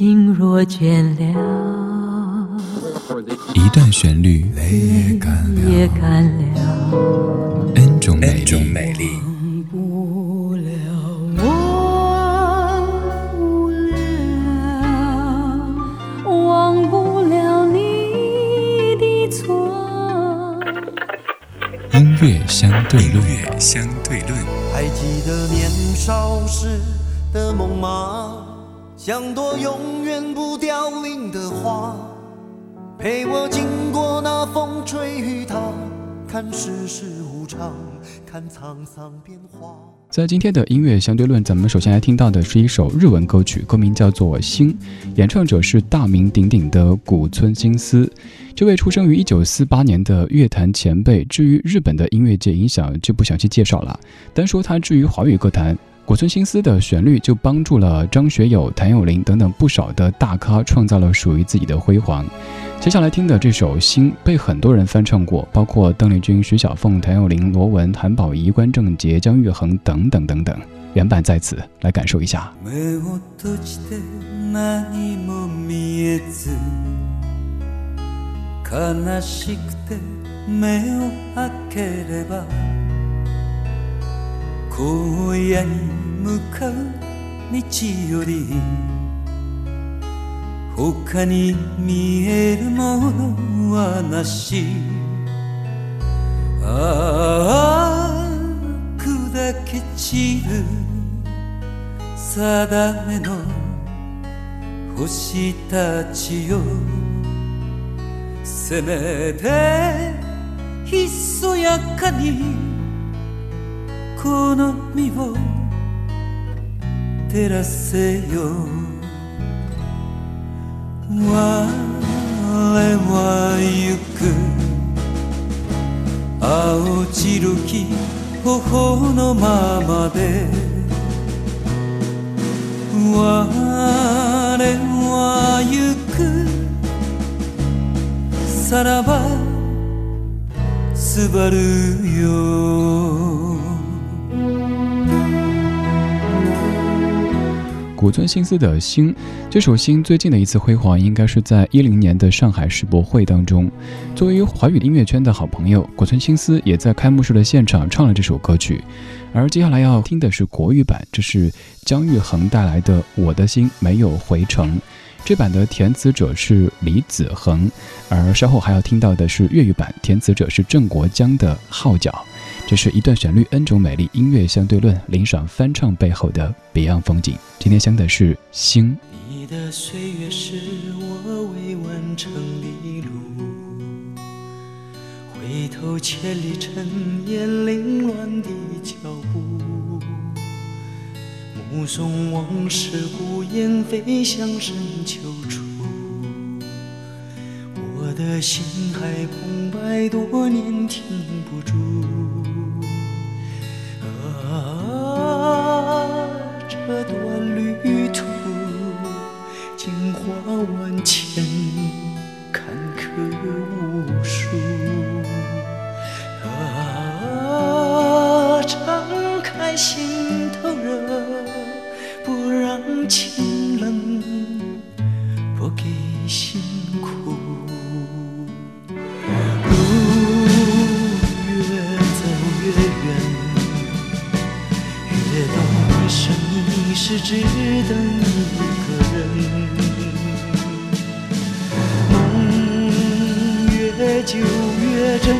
心若倦了，一段旋律也干了，N 种美丽。音乐相对论，相对论。还记得年少时的梦吗？像朵永远不凋零的花，陪我经过那风吹雨打，看世事无常，看沧桑变化。在今天的音乐相对论，咱们首先来听到的是一首日文歌曲，歌名叫做《星》，演唱者是大名鼎鼎的古村新司。这位出生于一九四八年的乐坛前辈，至于日本的音乐界影响就不详细介绍了。单说他至于华语歌坛，古村新司的旋律就帮助了张学友、谭咏麟等等不少的大咖创造了属于自己的辉煌。接下来听的这首《心》被很多人翻唱过，包括邓丽君、徐小凤、谭咏麟、罗文、韩宝仪、关正杰、姜育恒等等等等。原版在此，来感受一下。悲しくて目を開ければ荒野に 向かう道より他に見えるものはなし。ああ砕け散る定めの星たちよ。せめてひそやかにこの身を照らせよ。我は行く。青白き頬のままで。我は行く。さらばすばるよ。古村新司的《星》这首《星》最近的一次辉煌，应该是在一零年的上海世博会当中。作为华语音乐圈的好朋友，古村新司也在开幕式的现场唱了这首歌曲。而接下来要听的是国语版，这是姜育恒带来的《我的心没有回城》。这版的填词者是李子恒，而稍后还要听到的是粤语版，填词者是郑国江的《号角》。这是一段旋律，N 种美丽，音乐相对论，林爽翻唱背后的别样风景。今天香的是星。你的岁月是我未完成的路，回头千里尘烟凌乱的脚步。目送往事孤雁飞向深秋处，的心还空白多年停不住。啊，这段旅途惊花万千，坎坷无数。啊，敞开心头热。不让情冷，不给心越久越真，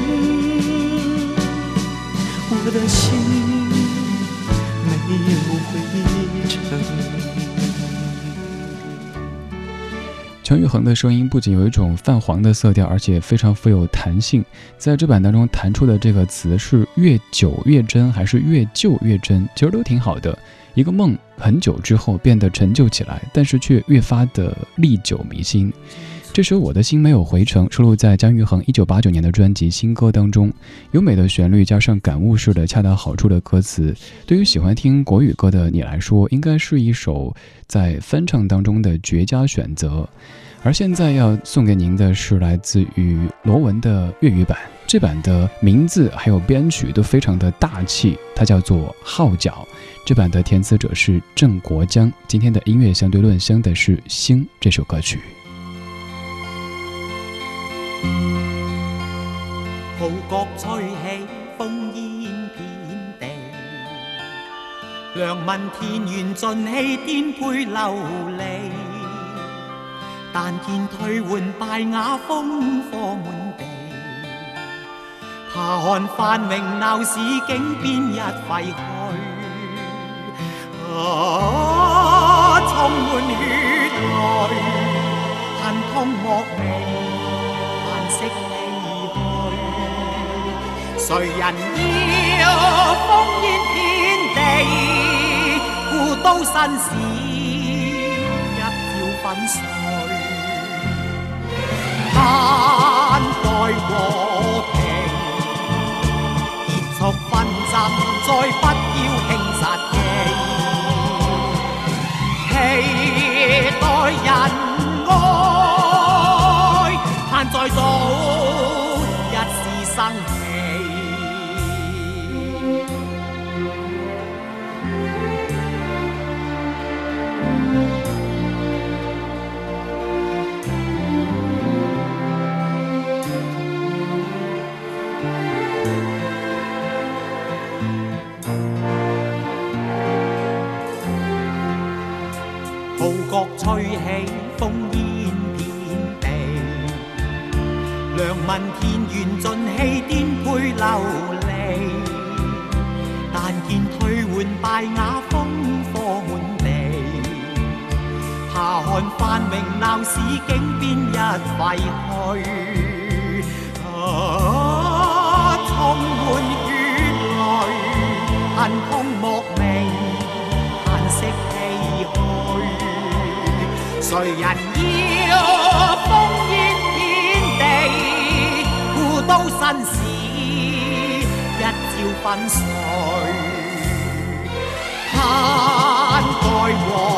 我的心没有回城。姜育恒的声音不仅有一种泛黄的色调，而且非常富有弹性。在这版当中弹出的这个词是“越久越真”还是“越旧越真”，其实都挺好的。一个梦很久之后变得陈旧起来，但是却越发的历久弥新。这首《我的心没有回城》收录在姜育恒一九八九年的专辑《新歌》当中。优美的旋律加上感悟式的恰到好处的歌词，对于喜欢听国语歌的你来说，应该是一首在翻唱当中的绝佳选择。而现在要送给您的是来自于罗文的粤语版，这版的名字还有编曲都非常的大气，它叫做《号角》。这版的填词者是郑国江。今天的音乐相对论相的是《星》这首歌曲。良民田园尽弃，颠沛流离。但见退换败瓦，烽火满地。下看繁荣闹市景，边一废墟。啊，充满血泪，恨痛莫名，叹息唏嘘。谁人要故都新事一朝粉碎。盼待和平，结束纷争，再尽气，颠沛流离。但见退换败瓦，烽火满地。下看繁荣闹市景，边一废墟。啊，充满血泪，恨痛莫名，叹息唏嘘。谁人一朝粉碎。盼待